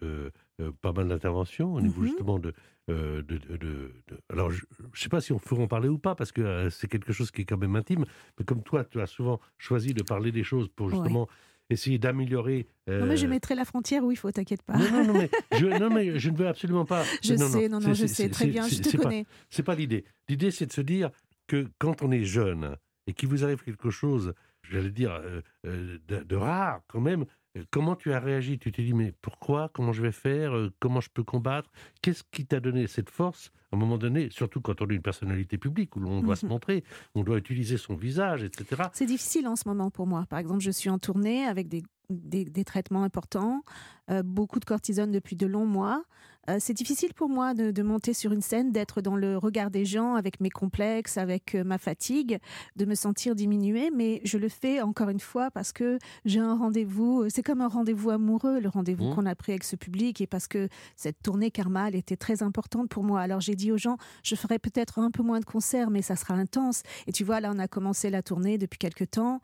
pas mal d'interventions au niveau Mhm. justement de, euh, de, de- Alors, je ne sais pas si on pourra en parler ou pas, parce que euh, c'est quelque chose qui est quand même intime. Mais comme toi, tu as souvent choisi de parler des choses pour justement essayer d'améliorer. Non, mais je euh, mettrai la frontière où il faut, t'inquiète pas. Non, non, non, mais je, non, mais je ne veux absolument pas. Je non, sais, non, non, je sais très bien, je te connais. C'est pas l'idée. L'idée, c'est de se dire que quand on est jeune et qu'il vous arrive quelque chose, j'allais dire, euh, euh, de, de rare quand même, euh, comment tu as réagi? Tu t'es dit, mais pourquoi? Comment je vais faire? Euh, Comment je peux combattre? Qu'est-ce qui t'a donné cette force? À un moment donné, surtout quand on est une personnalité publique où l'on doit se Mhm. montrer, on doit utiliser son visage, etc. C'est difficile en ce moment pour moi. Par exemple, je suis en tournée avec des, des, des traitements importants, euh, beaucoup de cortisone depuis de longs mois. Euh, c'est difficile pour moi de, de monter sur une scène, d'être dans le regard des gens avec mes complexes, avec euh, ma fatigue, de me sentir diminuée, mais je le fais encore une fois parce que j'ai un rendez-vous. euh, C'est comme un rendez-vous amoureux, le rendez-vous Mmh. qu'on a pris avec ce public, et parce que cette tournée Karma, elle était très importante pour moi. Alors j'ai dit aux gens, je ferai peut-être un peu moins de concerts, mais ça sera intense. Et tu vois, là, on a commencé la tournée depuis quelques temps.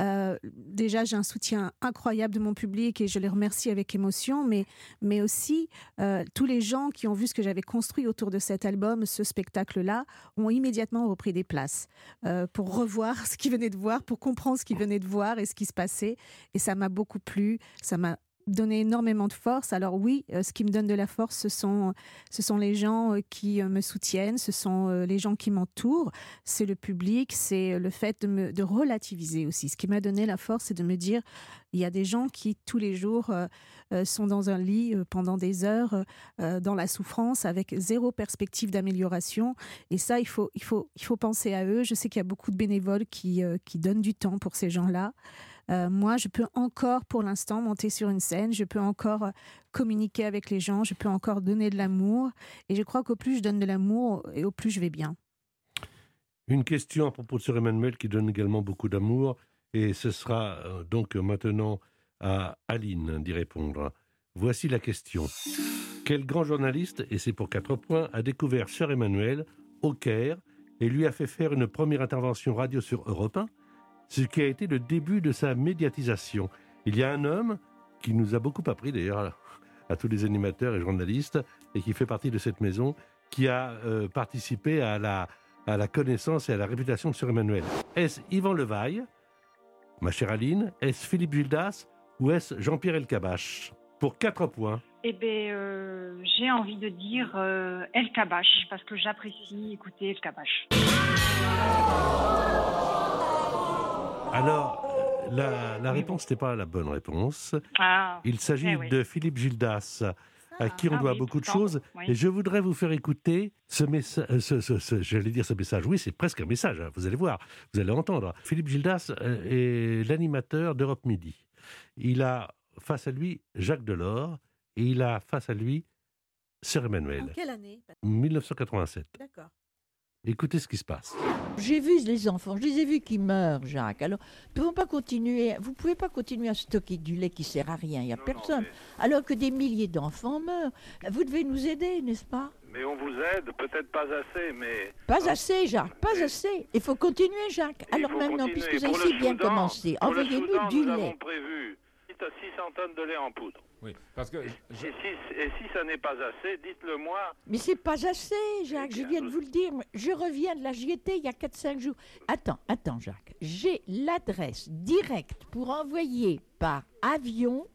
Euh, déjà, j'ai un soutien incroyable de mon public et je les remercie avec émotion, mais, mais aussi euh, tous les gens qui ont vu ce que j'avais construit autour de cet album, ce spectacle-là, ont immédiatement repris des places euh, pour revoir ce qu'ils venaient de voir, pour comprendre ce qu'ils venaient de voir et ce qui se passait. Et ça m'a beaucoup plu, ça m'a donné énormément de force. Alors oui, euh, ce qui me donne de la force, ce sont, ce sont les gens euh, qui euh, me soutiennent, ce sont les gens qui m'entourent, c'est le public, c'est le fait de, de relativiser aussi. Ce qui m'a donné la force, c'est de me dire, il y a des gens qui tous les jours sont dans un lit pendant des heures, dans la souffrance, avec zéro perspective d'amélioration. Et ça, il faut, il, faut, il faut penser à eux. Je sais qu'il y a beaucoup de bénévoles qui, qui donnent du temps pour ces gens-là. Euh, moi, je peux encore, pour l'instant, monter sur une scène, je peux encore euh, communiquer avec les gens, je peux encore donner de l'amour. Et je crois qu'au plus je donne de l'amour, et au plus je vais bien. Une question à propos de Sœur Emmanuel qui donne également beaucoup d'amour. Et ce sera euh, donc maintenant à Aline d'y répondre. Voici la question. Quel grand journaliste, et c'est pour quatre points, a découvert Sœur Emmanuel au Caire et lui a fait faire une première intervention radio sur Europe 1, ce qui a été le début de sa médiatisation Il y a un homme qui nous a beaucoup appris d'ailleurs à, tous les animateurs et journalistes et qui fait partie de cette maison, qui a euh, participé à la, connaissance et à la réputation de Sœur Emmanuel. Est-ce Yvan Levaille, ma chère Aline? Est-ce Philippe Gildas ou est-ce Jean-Pierre Elkabach? Pour quatre points. Eh bien, euh, j'ai envie de dire euh, El parce que j'apprécie écouter El Kabash. Alors, euh, la, la réponse n'était pas la bonne réponse. Ah, Il s'agit eh oui. de Philippe Gildas, à qui on ah doit oui, beaucoup de choses. oui. Et je voudrais vous faire écouter ce message, ce, ce- ce- j'allais dire ce message, oui, c'est presque un message, hein, vous allez voir, vous allez entendre. Philippe Gildas euh, est l'animateur d'Europe Midi. Il a face à lui Jacques Delors et il a face à lui Sœur Emmanuel. En quelle année? 1987. D'accord. Écoutez ce qui se passe. J'ai vu les enfants, je les ai vus qui meurent, Jacques. Alors, nous pouvons pas continuer, vous pouvez pas continuer à stocker du lait qui sert à rien, il n'y a personne. Alors que des milliers d'enfants meurent. Vous devez nous aider, n'est-ce pas? Mais on vous aide, peut-être pas assez, mais Pas assez, Jacques, pas assez. Il faut continuer, Jacques. Alors maintenant, continuer. puisque vous avez si bien commencé, envoyez-nous du nous lait. avons prévu 600 tonnes de lait en poudre. Oui, parce que Et si, et si ça n'est pas assez, dites-le moi. Mais c'est pas assez, Jacques, je viens de vous le dire. Je reviens de la JT il y a 4-5 jours. Attends, attends, Jacques. J'ai l'adresse directe pour envoyer par avion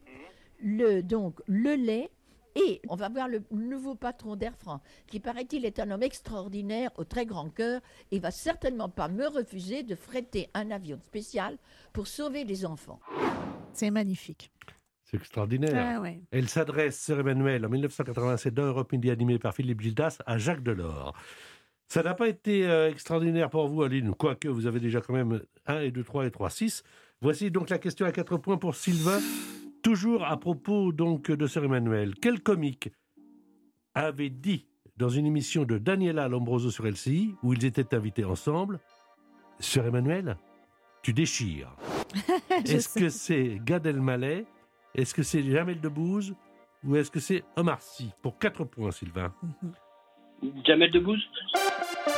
le, donc, le lait Et on va voir le nouveau patron d'Air France, qui paraît-il est un homme extraordinaire, au très grand cœur, et va certainement pas me refuser de fretter un avion spécial pour sauver les enfants. C'est magnifique. C'est extraordinaire. Ah ouais. Elle s'adresse, Sœur Emmanuel, en 1987, dans Europe Midi, animé par Philippe Gildas, à Jacques Delors. Ça n'a pas été euh, extraordinaire pour vous, Aline, quoique vous avez déjà quand même 1 et 2, 3 et 3, 6. Voici donc la question à 4 points pour Sylvain, toujours à propos donc de Sœur Emmanuel. Quel comique avait dit dans une émission de Daniela Lombroso sur LCI, où ils étaient invités ensemble, Sœur Emmanuel, tu déchires. Est-ce que c'est Gad Elmaleh Est-ce que c'est Jamel Debbouze Ou est-ce que c'est Omar Sy Pour 4 points, Sylvain. Jamel Debbouze?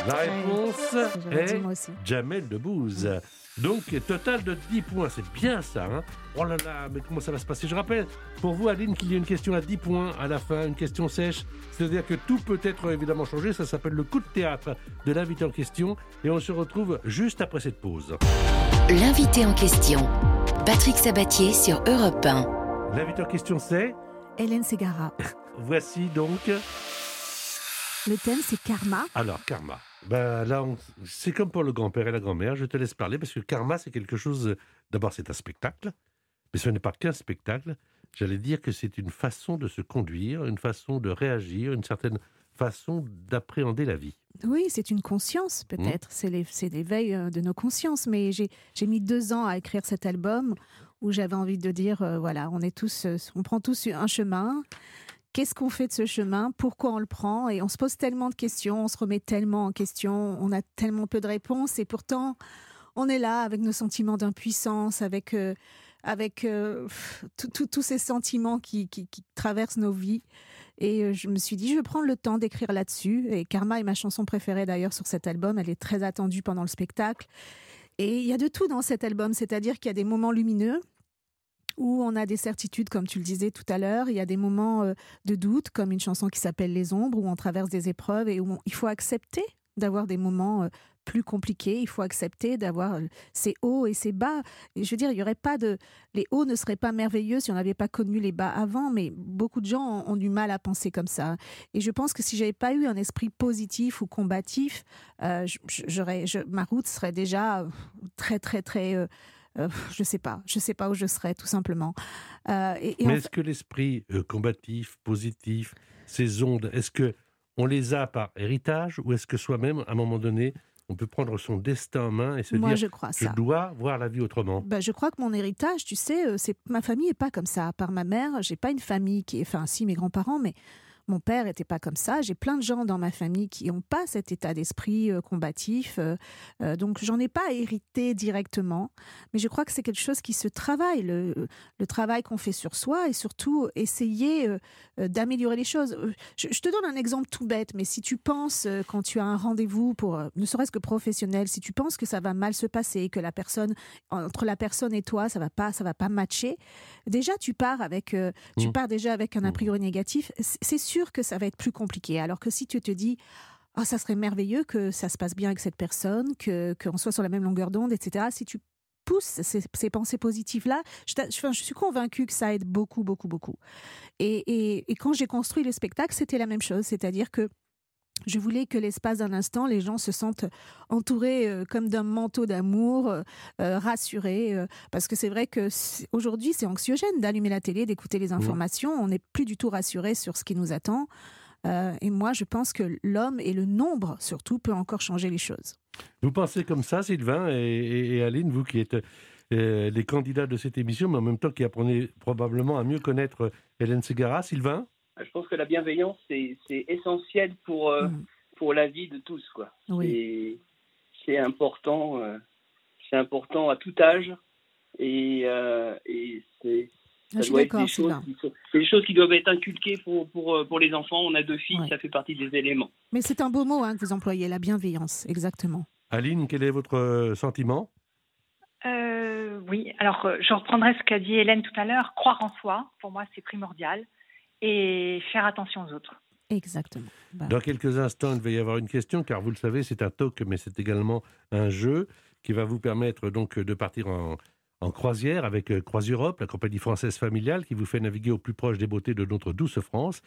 La réponse est. Jamel Debbouze. Donc, total de 10 points. C'est bien ça. Hein oh là là, mais comment ça va se passer? Je rappelle pour vous, Aline, qu'il y a une question à 10 points à la fin, une question sèche. C'est-à-dire que tout peut être évidemment changé. Ça s'appelle le coup de théâtre de l'invité en question. Et on se retrouve juste après cette pause. L'invité en question. Patrick Sabatier sur Europe 1. L'invité en question, c'est Hélène Ségara. Voici donc. Le thème, c'est karma. Alors, karma. Ben, là, on- c'est comme pour le grand-père et la grand-mère. Je te laisse parler parce que karma, c'est quelque chose. D'abord, c'est un spectacle, mais ce n'est pas qu'un spectacle. J'allais dire que c'est une façon de se conduire, une façon de réagir, une certaine façon d'appréhender la vie. Oui, c'est une conscience, peut-être. C'est les- C'est l'éveil euh, de nos consciences. Mais j'ai mis deux ans à écrire cet album où j'avais envie de dire euh, voilà, on est tous, euh, on prend tous un chemin. Qu'est-ce qu'on fait de ce chemin? Pourquoi on le prend? Et on se pose tellement de questions, on se remet tellement en question, on a tellement peu de réponses et pourtant on est là avec nos sentiments d'impuissance, avec euh, avec tous ces sentiments qui, traversent nos vies. Et je me suis dit, je vais prendre le temps d'écrire là-dessus. Et Karma est ma chanson préférée d'ailleurs sur cet album. Elle est très attendue pendant le spectacle. Et il y a de tout dans cet album, c'est-à-dire qu'il y a des moments lumineux où on a des certitudes, comme tu le disais tout à l'heure. Il y a des moments euh, de doute, comme une chanson qui s'appelle Les Ombres, où on traverse des épreuves et où on- il faut accepter d'avoir des moments euh, plus compliqués. Il faut accepter d'avoir euh, ces hauts et ces bas. Je veux dire, il y aurait pas de, les hauts ne seraient pas merveilleux si on n'avait pas connu les bas avant, mais beaucoup de gens ont, du mal à penser comme ça. Et je pense que si j'avais pas eu un esprit positif ou combatif, j'aurais, ma route serait déjà très, très, très. Euh, je sais pas, je sais pas où je serais tout simplement. Euh, et, et en Mais fait- est-ce que l'esprit euh, combatif, positif, ces ondes, est-ce que on les a par héritage ou est-ce que soi-même, à un moment donné, on peut prendre son destin en main et se Moi, dire je crois je ça. dois voir la vie autrement? Bah, je crois que mon héritage, tu sais, euh, c'est ma famille est pas comme ça. À part ma mère, j'ai pas une famille qui est, enfin, si mes grands-parents, mais mon père était pas comme ça. J'ai plein de gens dans ma famille qui n'ont pas cet état d'esprit euh, combatif. euh, euh, donc, j'en ai pas hérité directement. Mais je crois que c'est quelque chose qui se travaille, le, le travail qu'on fait sur soi et surtout essayer euh, euh, d'améliorer les choses. Euh, Je, je te donne un exemple tout bête, mais si tu penses, euh, quand tu as un rendez-vous pour, euh, ne serait-ce que professionnel, si tu penses que ça va mal se passer, que la personne, entre la personne et toi, ça va pas, ça va pas matcher, déjà tu pars avec, euh, tu Mm. pars déjà avec un a priori négatif. C'est sûr que ça va être plus compliqué. Alors que si tu te dis, ah, ça serait merveilleux que ça se passe bien avec cette personne, que qu'on soit sur la même longueur d'onde, etc. Si tu pousses ces, pensées positives-là, je, je suis convaincue que ça aide beaucoup, beaucoup, beaucoup. Et- et quand j'ai construit le spectacle, c'était la même chose, c'est-à-dire que je voulais que l'espace d'un instant, les gens se sentent entourés euh, comme d'un manteau d'amour, euh, euh, rassurés, euh, parce que c'est vrai que c'est- aujourd'hui c'est anxiogène d'allumer la télé, d'écouter les informations, on n'est plus du tout rassuré sur ce qui nous attend. Et moi, je pense que l'homme et le nombre, surtout, peut encore changer les choses. Vous pensez comme ça, Sylvain et, et- et Aline, vous qui êtes les candidats de cette émission, mais en même temps qui apprenez probablement à mieux connaître Hélène Segara. Sylvain? Je pense que la bienveillance, c'est essentiel pour, euh, Mm. pour la vie de tous. Quoi. Oui. C'est- C'est important, euh, c'est important à tout âge. Et, euh, et c'est Ah, des choses, qui sont- des choses qui doivent être inculquées pour, pour, euh, pour les enfants. On a deux filles, Ouais. ça fait partie des éléments. Mais c'est un beau mot hein, que vous employez, la bienveillance, exactement. Aline, quel est votre sentiment? Euh, oui, alors je reprendrai ce qu'a dit Hélène tout à l'heure. Croire en soi, pour moi, c'est primordial. Et faire attention aux autres. Exactement. Bah, Dans quelques instants, il va y avoir une question, car vous le savez, c'est un talk, mais c'est également un jeu qui va vous permettre donc de partir en, en croisière avec euh, CroisEurope, la compagnie française familiale qui vous fait naviguer au plus proche des beautés de notre douce France.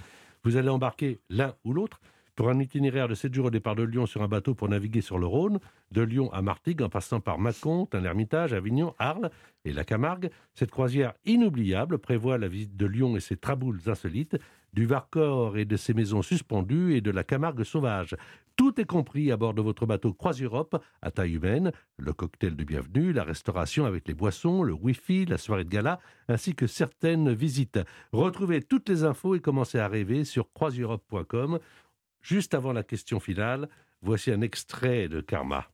Vous allez embarquer l'un ou l'autre pour un itinéraire de 7 jours au départ de Lyon sur un bateau pour naviguer sur le Rhône, de Lyon à Martigues en passant par Mâcon, l'Ermitage, Avignon, Arles et la Camargue. Cette croisière inoubliable prévoit la visite de Lyon et ses traboules insolites, du Varcor et de ses maisons suspendues et de la Camargue sauvage. Tout est compris à bord de votre bateau CroisEurope à taille humaine, le cocktail de bienvenue, la restauration avec les boissons, le Wi-Fi, la soirée de gala, ainsi que certaines visites. Retrouvez toutes les infos et commencez à rêver sur croiseurope.com. Juste avant la question finale, voici un extrait de Karma.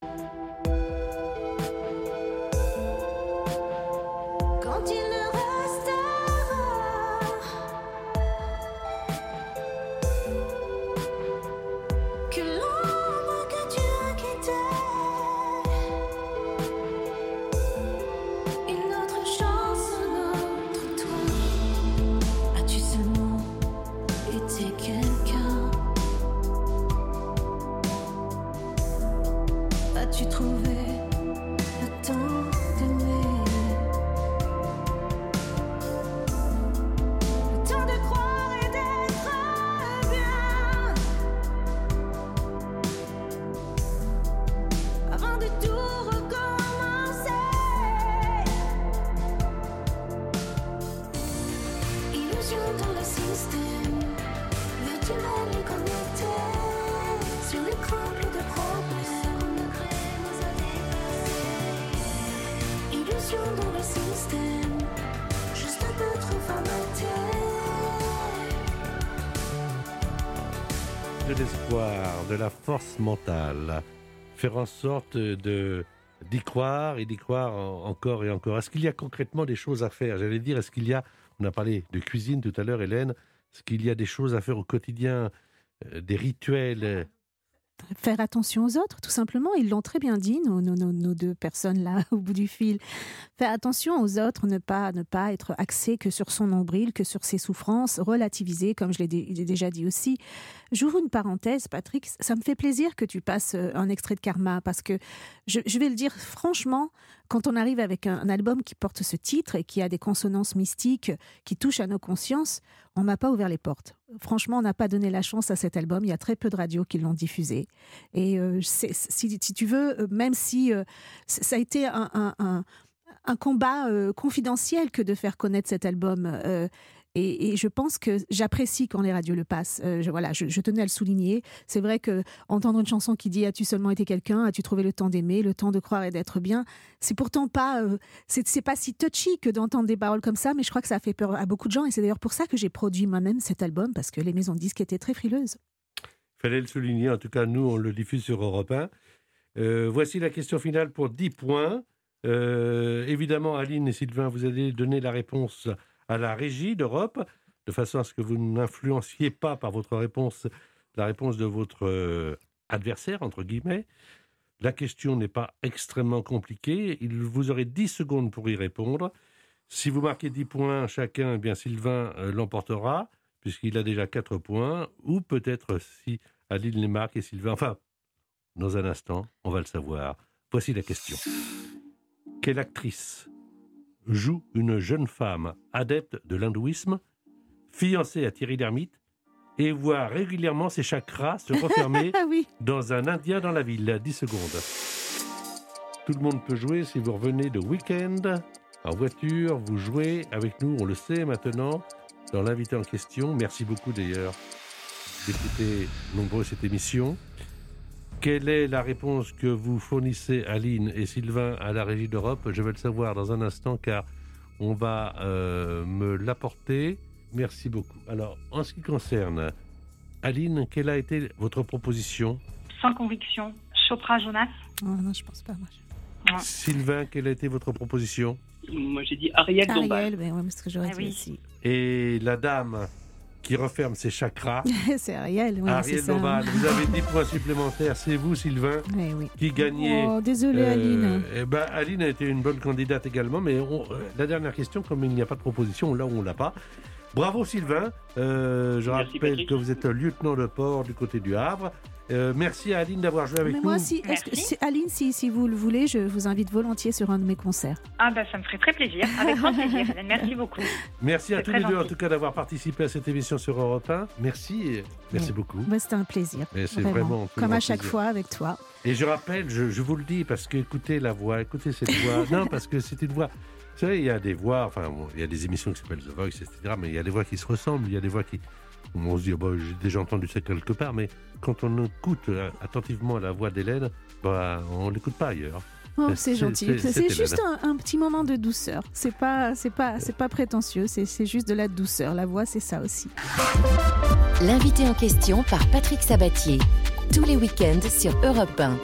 De l'espoir, de la force mentale, faire en sorte de d'y croire et d'y croire en- encore et encore. Est-ce qu'il y a concrètement des choses à faire? J'allais dire, est-ce qu'il y a, on a parlé de cuisine tout à l'heure, Hélène, est-ce qu'il y a des choses à faire au quotidien, euh, des rituels euh, Faire attention aux autres, tout simplement. Ils l'ont très bien dit, nos, nos- deux personnes là au bout du fil. Faire attention aux autres, ne pas, ne pas être axé que sur son nombril, que sur ses souffrances, relativiser, comme je l'ai déjà dit aussi. J'ouvre une parenthèse, Patrick. Ça me fait plaisir que tu passes euh, un extrait de Karma parce que je, je vais le dire franchement, quand on arrive avec un, un album qui porte ce titre et qui a des consonances mystiques qui touchent à nos consciences, on m'a pas ouvert les portes. Franchement, on n'a pas donné la chance à cet album. Il y a très peu de radios qui l'ont diffusé. Et euh, si, tu veux, euh, même si euh, ça a été un, combat confidentiel que de faire connaître cet album. Et, je pense que j'apprécie quand les radios le passent. Euh, je, voilà, je, tenais à le souligner. C'est vrai que entendre une chanson qui dit As-tu seulement été quelqu'un? As-tu trouvé le temps d'aimer, le temps de croire et d'être bien? C'est pourtant pas, euh, c'est pas si touchy que d'entendre des paroles comme ça, mais je crois que ça a fait peur à beaucoup de gens. Et c'est d'ailleurs pour ça que j'ai produit moi-même cet album parce que les maisons de disques étaient très frileuses. fallait le souligner, en tout cas nous on le diffuse sur Europe 1. Euh, voici la question finale pour 10 points. Évidemment, Aline et Sylvain, vous allez donner la réponse à la régie d'Europe, de façon à ce que vous n'influenciez pas par votre réponse la réponse de votre euh, adversaire, entre guillemets. La question n'est pas extrêmement compliquée. Il vous aurez 10 secondes pour y répondre. Si vous marquez 10 points chacun, eh bien Sylvain euh, l'emportera, puisqu'il a déjà 4 points. Ou peut-être si Aline les marque et Sylvain. Enfin, dans un instant, on va le savoir. Voici la question. Quelle actrice joue une jeune femme adepte de l'hindouisme, fiancée à Thierry Lhermitte, et voit régulièrement ses chakras se refermer Ah oui. dans un Indien dans la ville 10 secondes. Tout le monde peut jouer si vous revenez de week-end, en voiture, vous jouez avec nous, on le sait maintenant, dans l'invité en question. Merci beaucoup d'ailleurs d'écouter nombreux cette émission. Quelle est la réponse que vous fournissez, Aline et Sylvain, à la Régie d'Europe? Je vais le savoir dans un instant car on va euh, me l'apporter. Merci beaucoup. Alors, en ce qui concerne Aline, quelle a été votre proposition? Sans conviction, Chopra Jonas. Oh, non, je pense pas. Moi. Sylvain, quelle a été votre proposition? Moi, j'ai dit Ariel Dombal. Ariel, ben ouais, ce que j'aurais Ah dit oui. aussi. Et la dame? Qui referme ses chakras, c'est Ariel, oui, Ariel. Dombal. Vous avez 10 points supplémentaires. C'est vous, Sylvain, oui. qui gagnez. Oh, désolée, Euh, Aline. eh ben, Aline a été une bonne candidate également, mais on- euh, la dernière question, comme il n'y a pas de proposition, là où on l'a pas, Bravo Sylvain. Euh, je Merci, rappelle Patrick. que vous êtes un lieutenant de port du côté du Havre. Euh, merci à Aline d'avoir joué avec Mais nous. moi, si, est-ce que, si- Aline, si, si vous le voulez, je vous invite volontiers sur un de mes concerts. Ah bah ça me ferait très plaisir, avec grand plaisir. Merci beaucoup. Merci à tous les deux en tout cas d'avoir participé à cette émission sur Europe 1. Merci, et merci beaucoup. Bah, C'était un plaisir. Mais c'est vraiment un plus Comme à chaque plaisir. fois avec toi. Et je rappelle, je, je vous le dis, parce que écoutez la voix, écoutez cette voix. non, parce que c'est une voix. Vous savez, il y a des voix, enfin, bon, il y a des émissions qui s'appellent The Voice, etc. Mais il y a des voix qui se ressemblent, il y a des voix qui. On se dit, oh, bah, j'ai déjà entendu ça quelque part, mais quand on écoute euh, attentivement la voix d'Hélène, bah, on l'écoute pas ailleurs. Oh, Euh, c'est gentil. c'est juste un, un petit moment de douceur. C'est pas, c'est pas, c'est pas prétentieux. C'est juste de la douceur. La voix, c'est ça aussi. L'invité en question par Patrick Sabatier. Tous les week-ends sur Europe 1.